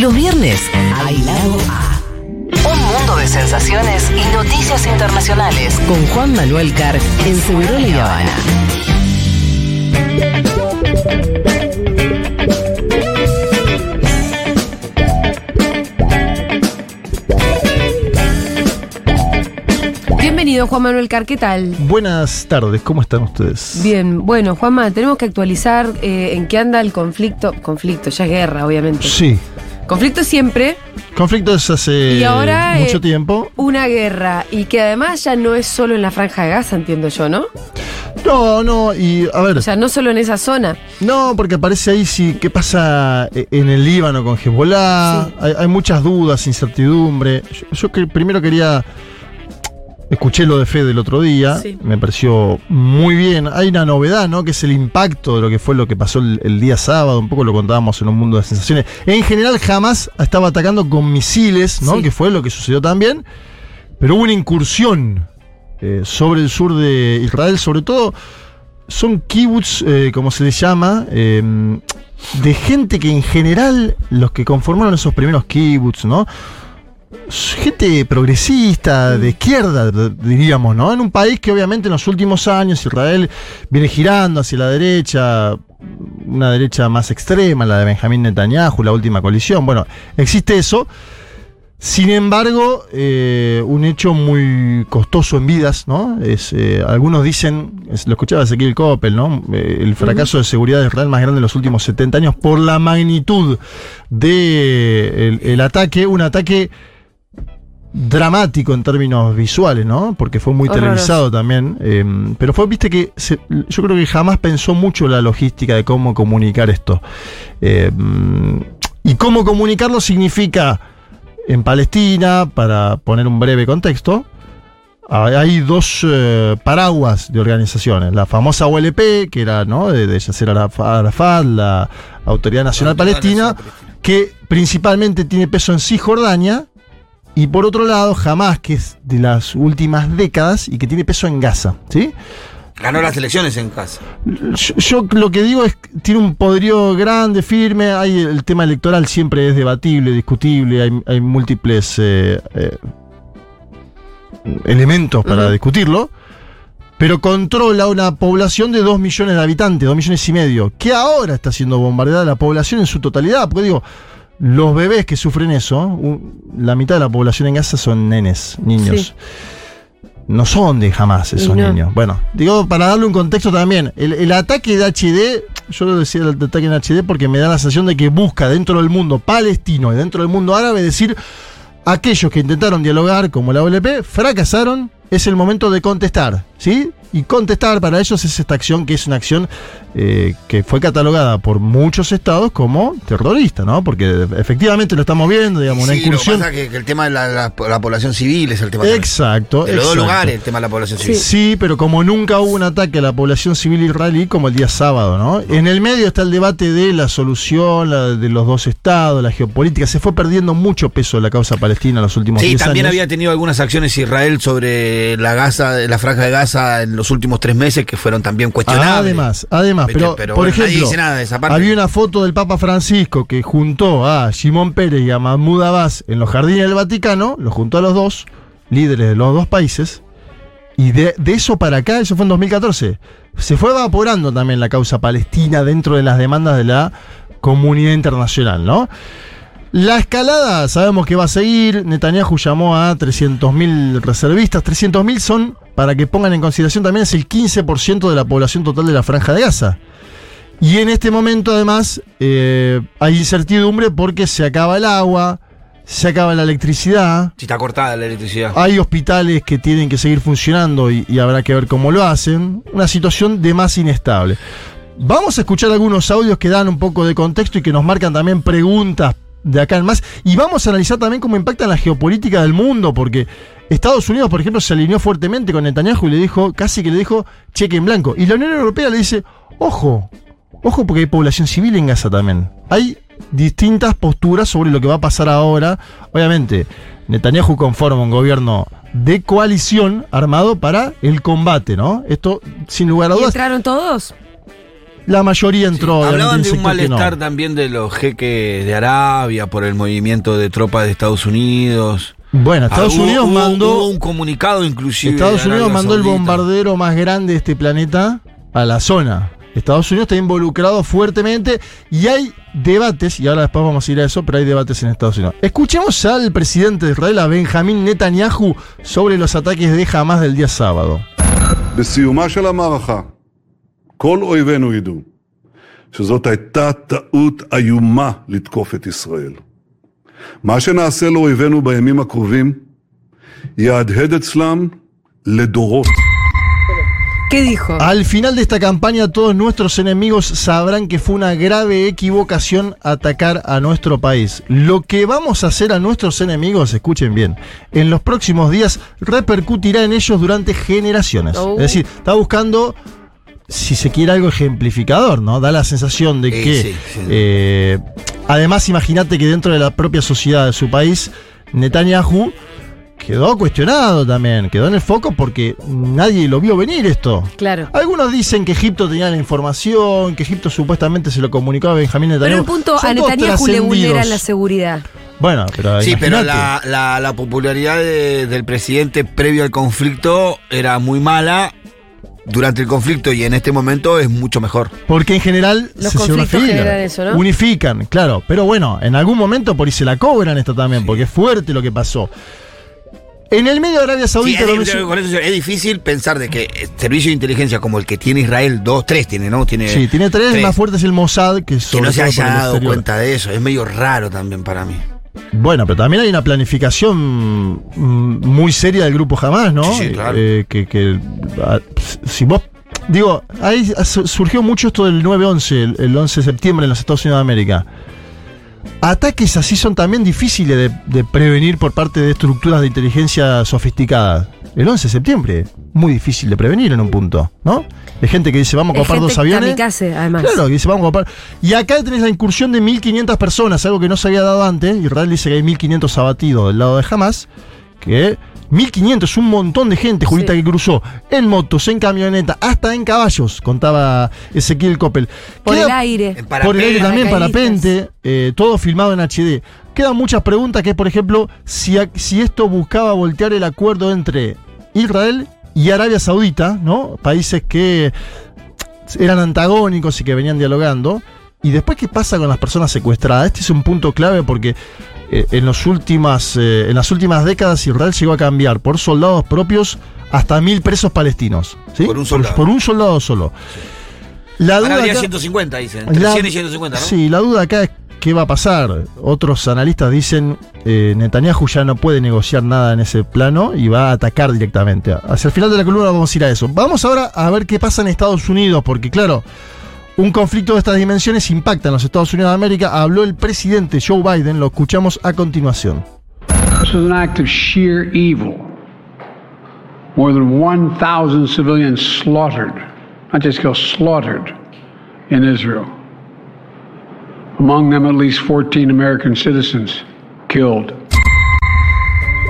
Los viernes hay lado A. Un mundo de sensaciones y noticias internacionales con Juan Manuel Carr en Segurola y Habana. Bienvenido, Juan Manuel Car, ¿qué tal? Buenas tardes, ¿cómo están ustedes? Bien, bueno, Juanma, tenemos que actualizar eh, en qué anda el conflicto. Conflicto, ya es guerra, obviamente. Sí. Conflicto siempre, Conflictos hace Y ahora, mucho eh, tiempo. una guerra, y que además ya no es solo en la franja de Gaza, entiendo yo, ¿no? No, no, y a ver, O sea, no solo en esa zona. no, porque aparece ahí sí, qué pasa eh, en el Líbano con Hezbollah. Sí. Hay, hay muchas dudas, incertidumbre. Yo, yo que primero quería. Escuché lo de Fede el otro día, Sí. me pareció muy bien. Hay una novedad, ¿no? Que es el impacto de lo que fue lo que pasó el, el día sábado, un poco lo contábamos en un mundo de sensaciones. En general, jamás estaba atacando con misiles, ¿no? Sí. Que fue lo que sucedió también. Pero hubo una incursión eh, sobre el sur de Israel, sobre todo son kibbutz, eh, como se les llama, eh, de gente que en general, los que conformaron esos primeros kibbutz, ¿no? Gente progresista, de izquierda, diríamos, ¿no? En un país que obviamente en los últimos años Israel viene girando hacia la derecha, una derecha más extrema, la de Benjamín Netanyahu, la última coalición. Bueno, existe eso. Sin embargo, eh, un hecho muy costoso en vidas, ¿no? Es, eh, algunos dicen, es- lo escuchaba Ezequiel Coppel, ¿no? Eh, el fracaso de seguridad de Israel más grande en los últimos 70 años por la magnitud de el, el ataque, un ataque dramático en términos visuales, ¿no? Porque fue muy Horroroso. televisado también. eh, pero fue, viste que se- yo creo que jamás pensó mucho la logística de cómo comunicar esto. Eh, mm, y cómo comunicarlo significa en Palestina, para poner un breve contexto, hay dos eh, paraguas de organizaciones. La famosa OLP, que era ¿no? de, de Yasser Araf- Arafat, la Autoridad Nacional Autoridad Palestina, Nacional Palestina. que principalmente tiene peso en Cisjordania, y por otro lado, Hamas, que es de las últimas décadas y que tiene peso en Gaza. ¿sí? Ganó las elecciones en casa. Yo, yo lo que digo es que tiene un poderío grande, firme. Hay el tema electoral siempre es debatible, discutible. Hay, hay múltiples eh, eh, elementos para discutirlo. Pero controla una población de 2 millones de habitantes, 2 millones y medio, que ahora está siendo bombardeada la población en su totalidad. Porque digo, los bebés que sufren eso, un- la mitad de la población en Gaza son nenes, niños. Sí. No son de jamás esos no. niños. Bueno, digo, para darle un contexto también, el, el ataque de HD, yo lo decía el ataque en HD porque me da la sensación de que busca dentro del mundo palestino y dentro del mundo árabe decir, aquellos que intentaron dialogar como la OLP fracasaron, es el momento de contestar, ¿sí? Y contestar para ellos es esta acción que es una acción eh, que fue catalogada por muchos estados como terrorista, ¿no? Porque efectivamente lo estamos viendo, digamos, una Sí, lo que incursión. pasa es que, que el tema de la, la- la población civil es el tema. también. Exacto. De los dos lugares, el tema de la población civil. Sí, pero como nunca hubo un ataque a la población civil israelí como el día sábado, ¿no? En el medio está el debate de la solución, la de los dos estados, la geopolítica. Se fue perdiendo mucho peso la causa palestina en los últimos Sí, 10 también años. había tenido algunas acciones Israel sobre la Gaza, la franja de Gaza en los últimos tres meses que fueron también cuestionables. Además, además, pero, pero por bueno, nadie ejemplo, dice nada de esa parte. había una foto del Papa Francisco que juntó a Simón Pérez y a Mahmoud Abbas en los jardines del Vaticano, los juntó a los dos, líderes de los dos países, y de, de eso para acá, eso fue en 2014, se fue evaporando también la causa palestina dentro de las demandas de la comunidad internacional, ¿no? La escalada sabemos que va a seguir. Netanyahu llamó a 300.000 reservistas. 300.000 son, para que pongan en consideración también, es el 15% de la población total de la franja de Gaza. Y en este momento, además, eh, hay incertidumbre porque se acaba el agua, se acaba la electricidad. Si está cortada la electricidad. Hay hospitales que tienen que seguir funcionando y, y habrá que ver cómo lo hacen. Una situación de más inestable. Vamos a escuchar algunos audios que dan un poco de contexto y que nos marcan también preguntas de acá en más. Y vamos a analizar también cómo impacta en la geopolítica del mundo, porque Estados Unidos, por ejemplo, se alineó fuertemente con Netanyahu y le dijo, casi que le dijo cheque en blanco. Y la Unión Europea le dice, ojo, ojo porque hay población civil en Gaza también. Hay distintas posturas sobre lo que va a pasar ahora. Obviamente, Netanyahu conforma un gobierno de coalición armado para el combate, ¿no? Esto, sin lugar a ¿Y dudas, entraron todos? La mayoría entró. obviamente, Hablaban de un no. malestar también de los jeques de Arabia por el movimiento de tropas de Estados Unidos. Bueno, Estados Ah, hubo- Unidos hubo- mandó. hubo un comunicado inclusive. Estados Unidos mandó el bombardero más grande de este planeta a la zona. Estados Unidos está involucrado fuertemente y hay debates, y ahora después vamos a ir a eso, pero hay debates en Estados Unidos. Escuchemos al presidente de Israel, a Benjamín Netanyahu, sobre los ataques de Hamas del día sábado. בסיומה של המערכה, כל אויבינו ידעו שזאת הייתה טעות איומה לתקוף את ישראל. מה שנעשה לאויבינו בימים הקרובים יהדהד אצלם לדורות. ¿Qué dijo? Al final de esta campaña, todos nuestros enemigos sabrán que fue una grave equivocación atacar a nuestro país. Lo que vamos a hacer a nuestros enemigos, escuchen bien, en los próximos días repercutirá en ellos durante generaciones. Oh. Es decir, está buscando, si se quiere, algo ejemplificador, ¿no? Da la sensación de Sí, que, sí, sí. eh, además, imagínate que dentro de la propia sociedad de su país, Netanyahu quedó cuestionado también, quedó en el foco porque nadie lo vio venir esto. Claro. Algunos dicen que Egipto tenía la información, que Egipto supuestamente se lo comunicó a Benjamín Pero Netanyahu. el punto, Son a Netanyahu le trascendidos. la seguridad. Bueno, pero Sí, pero la, la- la popularidad de- del presidente previo al conflicto era muy mala. Durante el conflicto y en este momento es mucho mejor. Porque en general Los se conflictos unifican, generan eso, ¿no? Unifican, claro. Pero bueno, en algún momento por ahí se la cobran esto también, porque es fuerte lo que pasó. En el medio de Arabia Sí, Saudita, es, lo eso es difícil pensar de que eh, servicio de inteligencia como el que tiene Israel, dos, tres tiene, ¿no? Tiene, sí, tiene tres, el más fuerte es el Mossad, que, Que no se haya dado cuenta de eso. Es medio raro también para mí. Bueno, pero también hay una planificación mm, muy seria del grupo Hamas, ¿no? Sí, sí, claro. Eh, que, que, ah, si vos. Digo, ahí su- surgió mucho esto del 9-11, el, el 11 de septiembre en los Estados Unidos de América. Ataques así son también difíciles de, de prevenir por parte de estructuras de inteligencia sofisticadas. El 11 de septiembre, muy difícil de prevenir en un punto, ¿no? Hay gente que dice, vamos a gente dos aviones. kamikaze, además. Claro, que dice, vamos a copar. Y acá tenés la incursión de 1.500 personas, algo que no se había dado antes. Israel dice que hay 1.500 abatidos del lado de Hamas. Que 1.500 es un montón de gente, Julita, Sí. que cruzó en motos, en camioneta, hasta en caballos, contaba Ezequiel Coppel. Por Queda- el aire. Por el aire parapente. también, parapente, eh, todo filmado en HD. Quedan muchas preguntas que es, por ejemplo, si, si esto buscaba voltear el acuerdo entre Israel y Arabia Saudita, ¿no? Países que eran antagónicos y que venían dialogando. Y después, ¿qué pasa con las personas secuestradas? Este es un punto clave porque eh, en, los últimas, eh, en las últimas décadas Israel llegó a cambiar por soldados propios hasta mil presos palestinos. ¿sí? Por un soldado. Por, un soldado solo. La Ahora duda habría acá- 150, dicen. Entre la- 100 y 150, ¿no? Sí, la duda acá es qué va a pasar. Otros analistas dicen eh, Netanyahu ya no puede negociar nada en ese plano y va a atacar directamente. Hacia el final de la columna vamos a ir a eso. Vamos ahora a ver qué pasa en Estados Unidos, porque claro, un conflicto de estas dimensiones impacta en los Estados Unidos de América. Habló el presidente Joe Biden, lo escuchamos a continuación. This was an act of sheer evil. More than 1,000 civilians slaughtered, not just killed, slaughtered in Israel. Among them, at least 14 American citizens killed.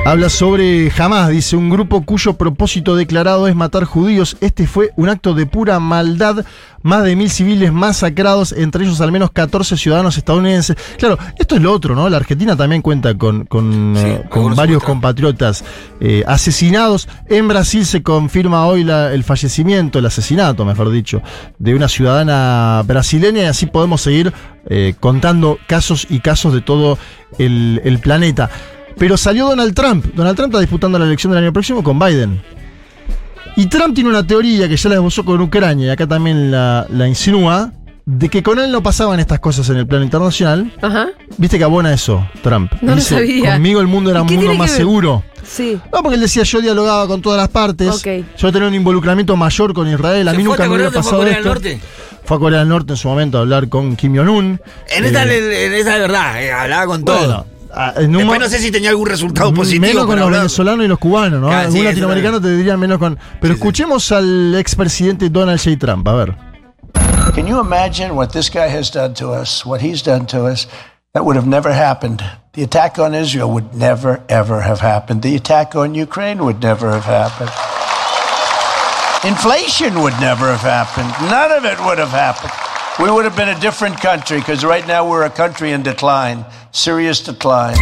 Habla sobre Hamas, dice un grupo cuyo propósito declarado es matar judíos. Este fue un acto de pura maldad. Más de mil civiles masacrados, entre ellos al menos 14 ciudadanos estadounidenses. Claro, esto es lo otro, ¿no? La Argentina también cuenta con, con, Sí, eh, con varios compatriotas eh, asesinados. En Brasil se confirma hoy la- el fallecimiento, el asesinato, mejor dicho, de una ciudadana brasileña y así podemos seguir eh, contando casos y casos de todo el, el planeta. Pero salió Donald Trump. Donald Trump está disputando la elección del año próximo con Biden. Y Trump tiene una teoría que ya la esbozó con Ucrania y acá también la, la insinúa, de que con él no pasaban estas cosas en el plano internacional. Ajá. Viste que abona eso, Trump. No lo sabía. Conmigo el mundo era ¿Y un mundo más seguro. Sí. No, porque él decía yo dialogaba con todas las partes. Ok. Yo tenía un involucracimiento mayor con Israel. A ¿Se mí nunca me hubiera se fue pasado a Corea esto. del Norte? Fue a Corea del Norte en su momento a hablar con Kim Jong-un. En esta, Eh, en esa de verdad, eh, hablaba con bueno, todo. Ah, en un Después no sé si tenía algún resultado positivo. Menos con los hablar. venezolanos y los cubanos, ¿no? Sí, Algún eso latinoamericano te diría menos con. Pero escuchemos al expresidente Donald J. Trump, a ver. Can you imagine what this guy has done to us, what he's done to us? That would have never happened. The attack on Israel would never, ever have happened. The attack on Ukraine would never have happened. Inflation would never have happened. None of it would have happened. We would have been a different country because right now we're a country in decline, serious decline.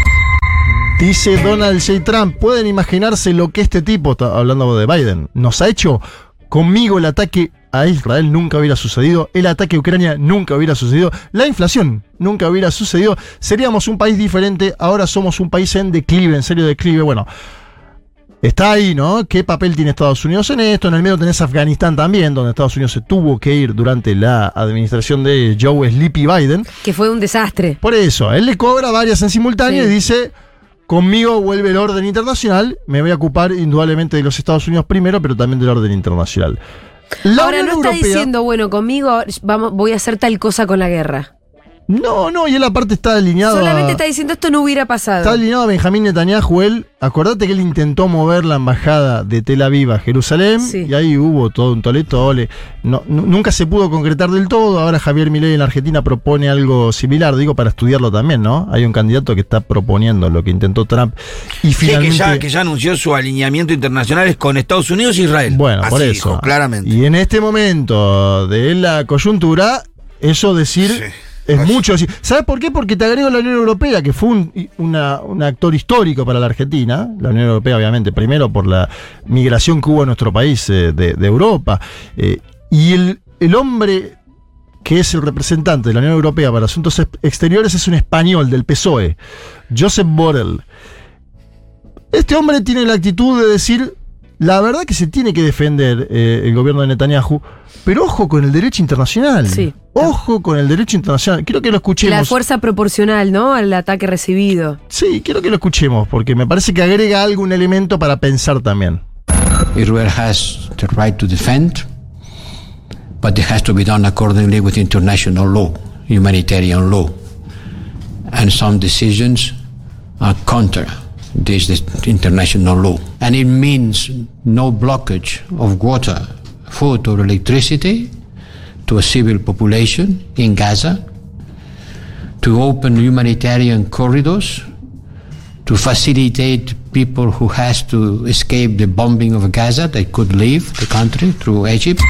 Dice Donald J. Trump, ¿pueden imaginarse lo que este tipo, está hablando de Biden, nos ha hecho? Conmigo el ataque a Israel nunca hubiera sucedido, el ataque a Ucrania nunca hubiera sucedido, la inflación nunca hubiera sucedido, seríamos un país diferente, ahora somos un país en declive, en serio declive. Bueno, está ahí, ¿no? ¿Qué papel tiene Estados Unidos en esto? En el medio tenés Afganistán también, donde Estados Unidos se tuvo que ir durante la administración de Joe Sleepy Biden. Que fue un desastre. Por eso, él le cobra varias en simultáneo Sí. y dice, conmigo vuelve el orden internacional, me voy a ocupar indudablemente de los Estados Unidos primero, pero también del orden internacional. La Ahora Unión no está Europea- diciendo, bueno, conmigo vamos, voy a hacer tal cosa con la guerra. No, no, y él aparte está alineado Solamente a, está diciendo esto no hubiera pasado. está alineado a Benjamín Netanyahu. Él, acordate que él intentó mover la embajada de Tel Aviv a Jerusalén Sí. y ahí hubo todo un toletole. No, nu- nunca se pudo concretar del todo. Ahora Javier Milei en la Argentina propone algo similar, digo, para estudiarlo también, ¿no? Hay un candidato que está proponiendo lo que intentó Trump y Sí, finalmente... que, ya, que ya anunció su alineamiento internacional es con Estados Unidos e Israel. Bueno, Así por eso. dijo, claramente. Y en este momento de la coyuntura, eso decir Sí. Es Ay. mucho decir. ¿Sabes por qué? Porque te agrego la Unión Europea, que fue un, una- un actor histórico para la Argentina. La Unión Europea, obviamente, primero por la migración que hubo a nuestro país eh, de, de Europa. eh, y el, el hombre que es el representante de la Unión Europea para Asuntos Ex- Exteriores es un español del PSOE, Josep Borrell. Este hombre tiene la actitud de decir, la verdad que se tiene que defender eh, el gobierno de Netanyahu, pero ojo con el derecho internacional. Sí. Ojo con el derecho internacional. Quiero que lo escuchemos. La fuerza proporcional, ¿no? Al ataque recibido. Sí, quiero que lo escuchemos, porque me parece que agrega algún elemento para pensar también. Israel has the right to defend, but it has to be done accordingly with international law, humanitarian law. And some decisions are counter this, this international law. And it means no blockage of water, food, or electricity to a civil population in Gaza, to open humanitarian corridors to facilitate people who has to escape the bombing of Gaza that could leave the country through Egypt.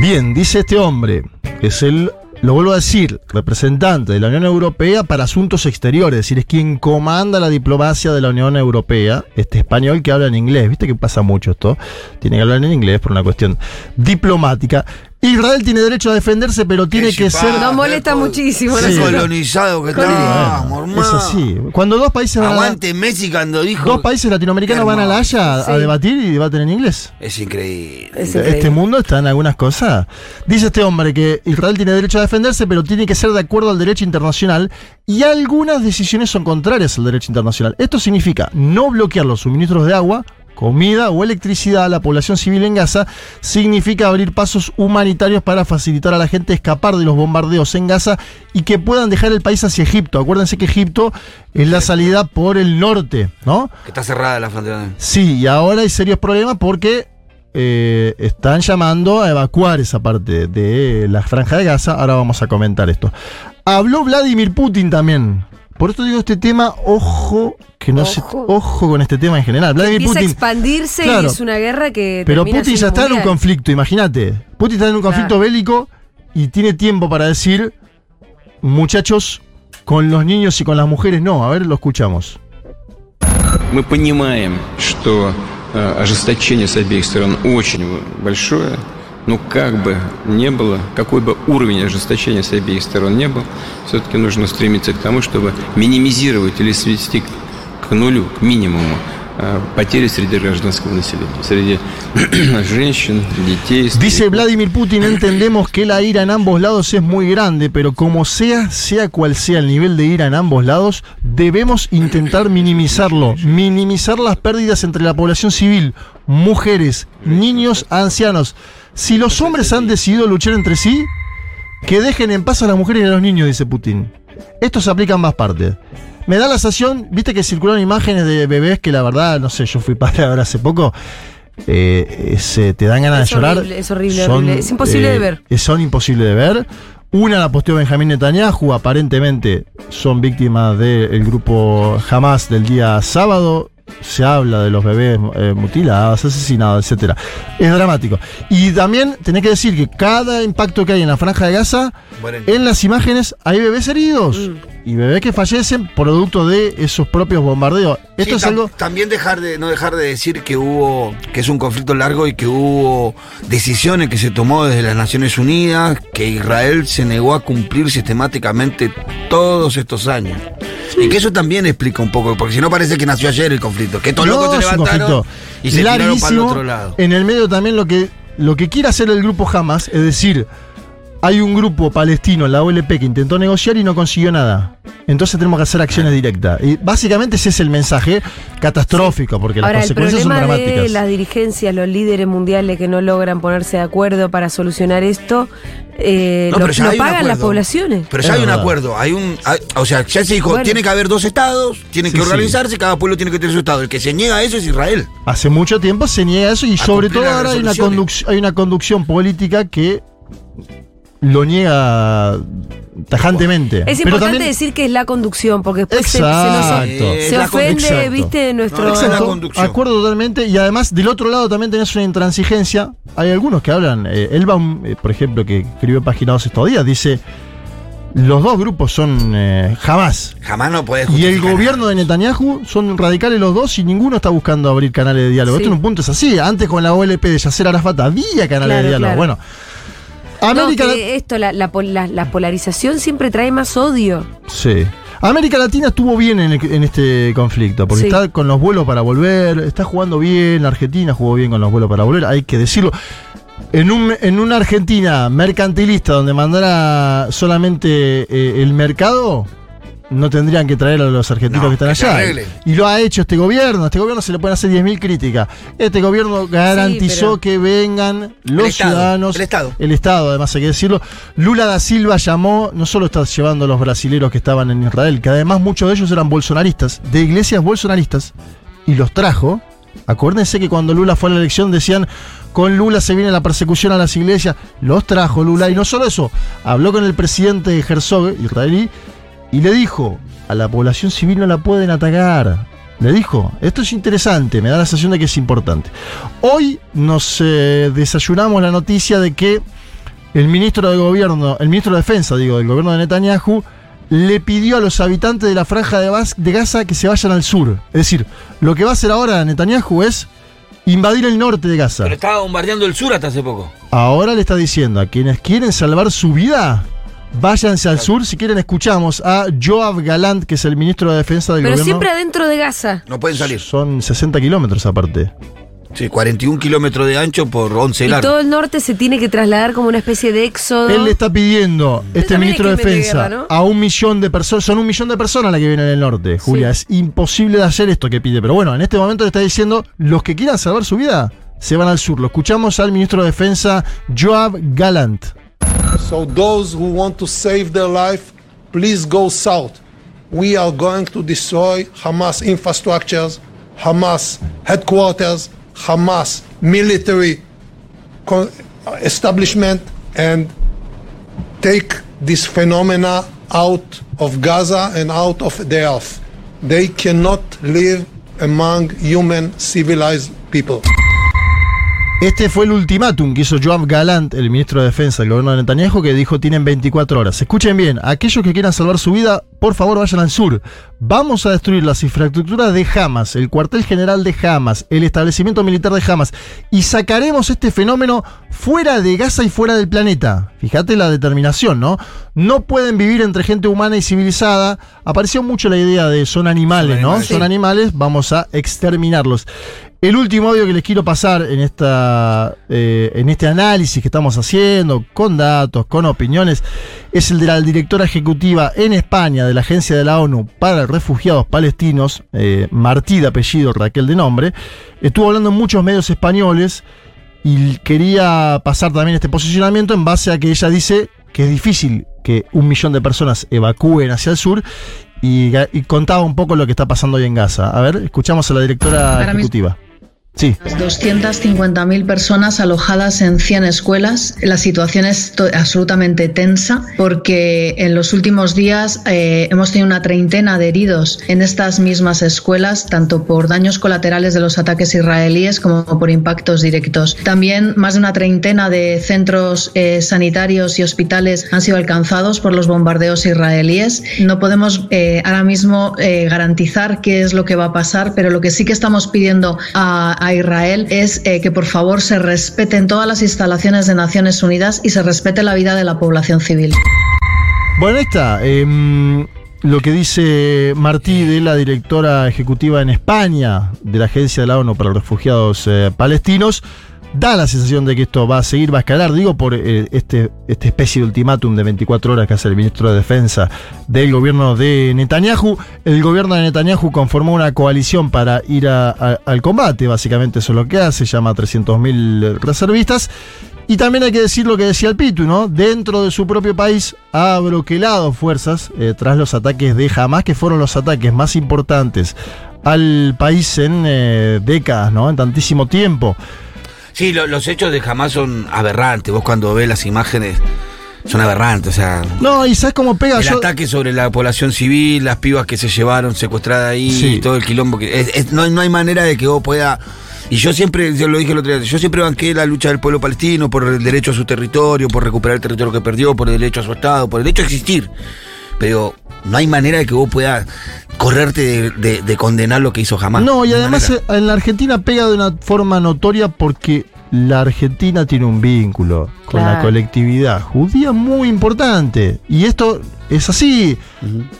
Bien, dice este hombre, es el, lo vuelvo a decir, representante de la Unión Europea para asuntos exteriores, es decir, es quien comanda la diplomacia de la Unión Europea, este español que habla en inglés, viste que pasa mucho esto, tiene que hablar en inglés por una cuestión diplomática. Israel tiene derecho a defenderse, pero tiene que ser... Nos molesta muchísimo, Sí. Colonizado que estamos, hermano. es así. Cuando dos países van a la- Aguante Messi cuando dijo. dos países latinoamericanos van a la Haya a, Sí. a debatir y debaten en inglés. Es increíble. Es Este increíble. mundo está en algunas cosas. Dice este hombre que Israel tiene derecho a defenderse, pero tiene que ser de acuerdo al derecho internacional y algunas decisiones son contrarias al derecho internacional. Esto significa no bloquear los suministros de agua, comida o electricidad a la población civil en Gaza, significa abrir pasos humanitarios para facilitar a la gente escapar de los bombardeos en Gaza y que puedan dejar el país hacia Egipto. Acuérdense que Egipto es la salida por el norte, ¿no? Que está cerrada la frontera. Sí, y ahora hay serios problemas porque eh, están llamando a evacuar esa parte de la franja de Gaza. Ahora vamos a comentar esto. Habló Vladimir Putin también. Por esto digo este tema, ojo, que no se, Ojo. ojo con este tema en general. Vladimir Empieza Putin. a expandirse Claro. y es una guerra que. Pero termina Putin ya siendo está en un mundial. conflicto, imagínate. Putin está en un conflicto Claro. bélico y tiene tiempo para decir, muchachos, con los niños y con las mujeres no. A ver, lo escuchamos. Мы понимаем, что э, ожесточение с обеих сторон очень большое, Но как бы не было, какой бы уровень ожесточения с обеих сторон не был, все-таки нужно стремиться к тому, чтобы минимизировать или свести к нулю, к минимуму э, потери среди гражданского населения, среди женщин, детей. Dice стариков. Vladimir Putin, entendemos que la ira en ambos lados es muy grande, pero como sea, sea cual sea el nivel de ira en ambos lados, debemos intentar minimizarlo, minimizar las pérdidas entre la población civil, mujeres, niños, ancianos. Si los hombres han decidido luchar entre sí, que dejen en paz a las mujeres y a los niños, dice Putin. Esto se aplica en más partes. Me da la sensación, viste que circularon imágenes de bebés que la verdad, no sé, yo fui padre ahora hace poco. eh, es, eh, te dan ganas Es de llorar. horrible, es horrible, horrible. Es imposible de ver. eh, Son imposibles de ver. Una la posteó Benjamín Netanyahu, aparentemente son víctimas del grupo Hamas del día sábado. Se habla de los bebés eh, mutilados, asesinados, etcétera. Es dramático. Y también tenés que decir que cada impacto que hay en la franja de Gaza, en las imágenes hay bebés heridos y bebés que fallecen producto de esos propios bombardeos. Esto Sí, es algo También dejar de, no dejar de decir que hubo, que es un conflicto largo y que hubo decisiones que se tomó desde las Naciones Unidas, que Israel se negó a cumplir sistemáticamente todos estos años. Y que eso también explica un poco, porque si no parece que nació ayer el conflicto, que estos locos se levantaron conflicto y se tiraron para el otro lado. En el medio también lo que, lo que quiere hacer el grupo Hamas, es decir, hay un grupo palestino, la OLP, que intentó negociar y no consiguió nada. Entonces tenemos que hacer acciones directas. Y básicamente ese es el mensaje catastrófico, porque Ahora, las el consecuencias son problema de dramáticas. las dirigencias, los líderes mundiales que no logran ponerse de acuerdo para solucionar esto, eh, No, lo, lo pagan las poblaciones. Pero Es ya hay un acuerdo, hay un, hay- o sea, ya se dijo, Bueno. tiene que haber dos estados, tienen Sí, que sí. organizarse, cada pueblo tiene que tener su estado. El que se niega a eso es Israel. Hace mucho tiempo se niega eso y A sobre todo ahora hay una, resoluciones. conduc- hay una conducción política que lo niega tajantemente. Es importante también- decir que es la conducción, porque después se, se nos- Exacto. Eh, se la ofende, Exacto. viste, nuestro... No, esa es la Exacto, conducción. Acuerdo totalmente. Y además, del otro lado también tenés una intransigencia. Hay algunos que hablan. Eh, Elbaum, eh, por ejemplo, que escribió Página 12 estos días, dice: los dos grupos son eh, jamás. Jamás no puedes Y el gobierno de Netanyahu son radicales los dos y ninguno está buscando abrir canales de diálogo. Sí. Esto en un punto es así. Antes con la OLP de Yasser Arafat había canales Claro, de diálogo. claro. Bueno. No, América que esto, la, la la- la polarización siempre trae más odio. Sí. América Latina estuvo bien en, el- en este conflicto, porque Sí. está con los vuelos para volver, está jugando bien, la Argentina jugó bien con los vuelos para volver, hay que decirlo. En, un, en una Argentina mercantilista donde mandara solamente eh, el mercado, no tendrían que traer a los argentinos No, que están allá. Y lo ha hecho este gobierno. A este gobierno se le pueden hacer 10.000 críticas. Este gobierno garantizó que vengan los Estado, ciudadanos. el Estado. El Estado, además hay que decirlo. Lula da Silva llamó, no solo está llevando a los brasileros que estaban en Israel, que además muchos de ellos eran bolsonaristas, de iglesias bolsonaristas, y los trajo. Acuérdense que cuando Lula fue a la elección decían, con Lula se viene la persecución a las iglesias. Los trajo Lula, y no solo eso, habló con el presidente Herzog, israelí, y le dijo, a la población civil no la pueden atacar. Le dijo, esto es interesante, me da la sensación de que es importante. Hoy nos eh, desayunamos la noticia de que el ministro de gobierno, el ministro de defensa, digo, del gobierno de Netanyahu, le pidió a los habitantes de la franja de, Gaza que se vayan al sur. Es decir, lo que va a hacer ahora Netanyahu es invadir el norte de Gaza. Pero estaba bombardeando el sur hasta hace poco. Ahora le está diciendo a quienes quieren salvar su vida, váyanse al sur. Si quieren, escuchamos a Joab Galant, que es el ministro de defensa del Pero gobierno. siempre adentro de Gaza. No pueden salir. Son 60 kilómetros aparte. Sí, 41 kilómetros de ancho por 11 de Y largo. todo el norte se tiene que trasladar como una especie de éxodo. Él le está pidiendo, este ministro de defensa, guerra, ¿no? a un millón de personas. Son un millón de personas las que vienen del norte, Julia. Es imposible de hacer esto que pide. Pero bueno, en este momento le está diciendo, los que quieran salvar su vida, se van al sur. Lo escuchamos al ministro de defensa, Joab Galant. So those who want to save their life, please go south. We are going to destroy Hamas infrastructures, Hamas headquarters, Hamas military establishment, and take this phenomena out of Gaza and out of the earth. They cannot live among human civilized people. Este fue el ultimátum que hizo Joab Galant, el ministro de Defensa del gobierno de Netanyahu, que dijo tienen 24 horas. Escuchen bien, aquellos que quieran salvar su vida, por favor vayan al sur. Vamos a destruir las infraestructuras de Hamas, el cuartel general de Hamas, el establecimiento militar de Hamas, y sacaremos este fenómeno fuera de Gaza y fuera del planeta. Fíjate la determinación, ¿no? No pueden vivir entre gente humana y civilizada. Apareció mucho la idea de son animales, ¿no? animales, Son animales, vamos a exterminarlos. El último audio que les quiero pasar en, esta, eh, en este análisis que estamos haciendo, con datos, con opiniones, es el de la directora ejecutiva en España de la Agencia de la ONU para Refugiados Palestinos, eh, Martí de apellido, Raquel de nombre. Estuvo hablando en muchos medios españoles y quería pasar también este posicionamiento en base a que ella dice que es difícil que un millón de personas evacúen hacia el sur y, y contaba un poco lo que está pasando hoy en Gaza. A ver, escuchamos a la directora Para mí- ejecutiva. Sí. 250.000 personas alojadas en 100 escuelas. La situación es absolutamente tensa porque en los últimos días eh, hemos tenido una treintena de heridos en estas mismas escuelas, tanto por daños colaterales de los ataques israelíes como por impactos directos. También más de una treintena de centros eh, sanitarios y hospitales han sido alcanzados por los bombardeos israelíes. No podemos eh, ahora mismo eh, garantizar qué es lo que va a pasar, pero lo que sí que estamos pidiendo a, a Israel es eh, que por favor se respeten todas las instalaciones de Naciones Unidas y se respete la vida de la población civil. Bueno, ahí está. em, lo que dice Martí de la directora ejecutiva en España de la Agencia de la ONU para los Refugiados eh, Palestinos. Da la sensación de que esto va a seguir, va a escalar, digo, por eh, este, esta especie de ultimátum de 24 horas que hace el ministro de Defensa del gobierno de Netanyahu. El gobierno de Netanyahu conformó una coalición para ir al combate, básicamente eso es lo que hace, llama a 300.000 reservistas. Y también hay que decir lo que decía el Pitu, ¿no? Dentro de su propio país ha bloqueado fuerzas eh, tras los ataques de Hamas, que fueron los ataques más importantes al país en eh, décadas, ¿no? En tantísimo tiempo. Sí, lo- los hechos de Hamas son aberrantes. Vos cuando ves las imágenes son aberrantes. O sea, No, y ¿sabes cómo pega? el Yo- ataque sobre la población civil, las pibas que se llevaron secuestradas ahí, Sí. y todo el quilombo. que es- es- no, hay- no hay manera de que vos pueda. Y yo siempre, yo lo dije el otro día, yo siempre banqué la lucha del pueblo palestino por el derecho a su territorio, por recuperar el territorio que perdió, por el derecho a su Estado, por el derecho a existir. Pero no hay manera de que vos puedas correrte de, de- de condenar lo que hizo Hamas. No, y además manera. eh, en la Argentina pega de una forma notoria porque la Argentina tiene un vínculo con la colectividad judía muy importante. Y esto es así.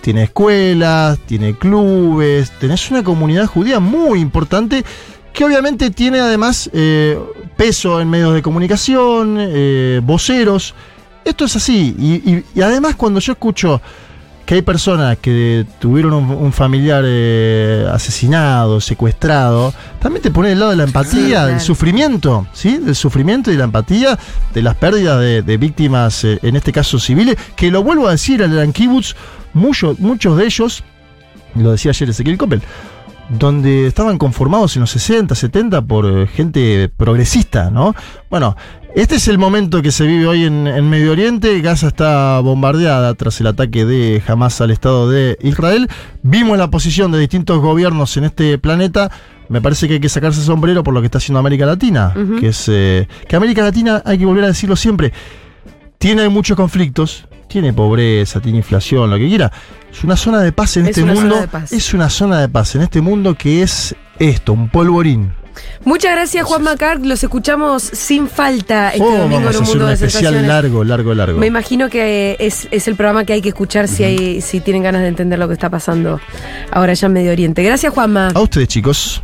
Tiene escuelas, tiene clubes, tenés una comunidad judía muy importante que obviamente tiene además eh, peso en medios de comunicación, eh, voceros. Esto es así. Y, y- y además cuando yo escucho que hay personas que tuvieron un, un familiar eh, asesinado, secuestrado, también te pone del lado de la empatía, claro. del sufrimiento, ¿sí? Del sufrimiento y la empatía de las pérdidas de, de víctimas, eh, en este caso civiles, que lo vuelvo a decir, eran kibbutz, muchos, muchos de ellos, lo decía ayer Ezequiel Coppel, donde estaban conformados en los 60, 70 por eh, gente progresista, ¿no? Bueno, este es el momento que se vive hoy en, en Medio Oriente. Gaza está bombardeada tras el ataque de Hamas al Estado de Israel. Vimos la posición de distintos gobiernos en este planeta. Me parece que hay que sacarse el sombrero por lo que está haciendo América Latina. Que es. eh, que América Latina, hay que volver a decirlo siempre, tiene muchos conflictos, tiene pobreza, tiene inflación, lo que quiera. Es una zona de paz en Es este mundo. Es una zona de paz en este mundo que es esto, un polvorín. Muchas gracias, Juan Macar. Los escuchamos sin falta este Oh, domingo en un hacer mundo un de especial largo, largo, largo. Me imagino que es, es el programa que hay que escuchar si, hay, si tienen ganas de entender lo que está pasando ahora ya en Medio Oriente. Gracias, Juanma. A ustedes, chicos.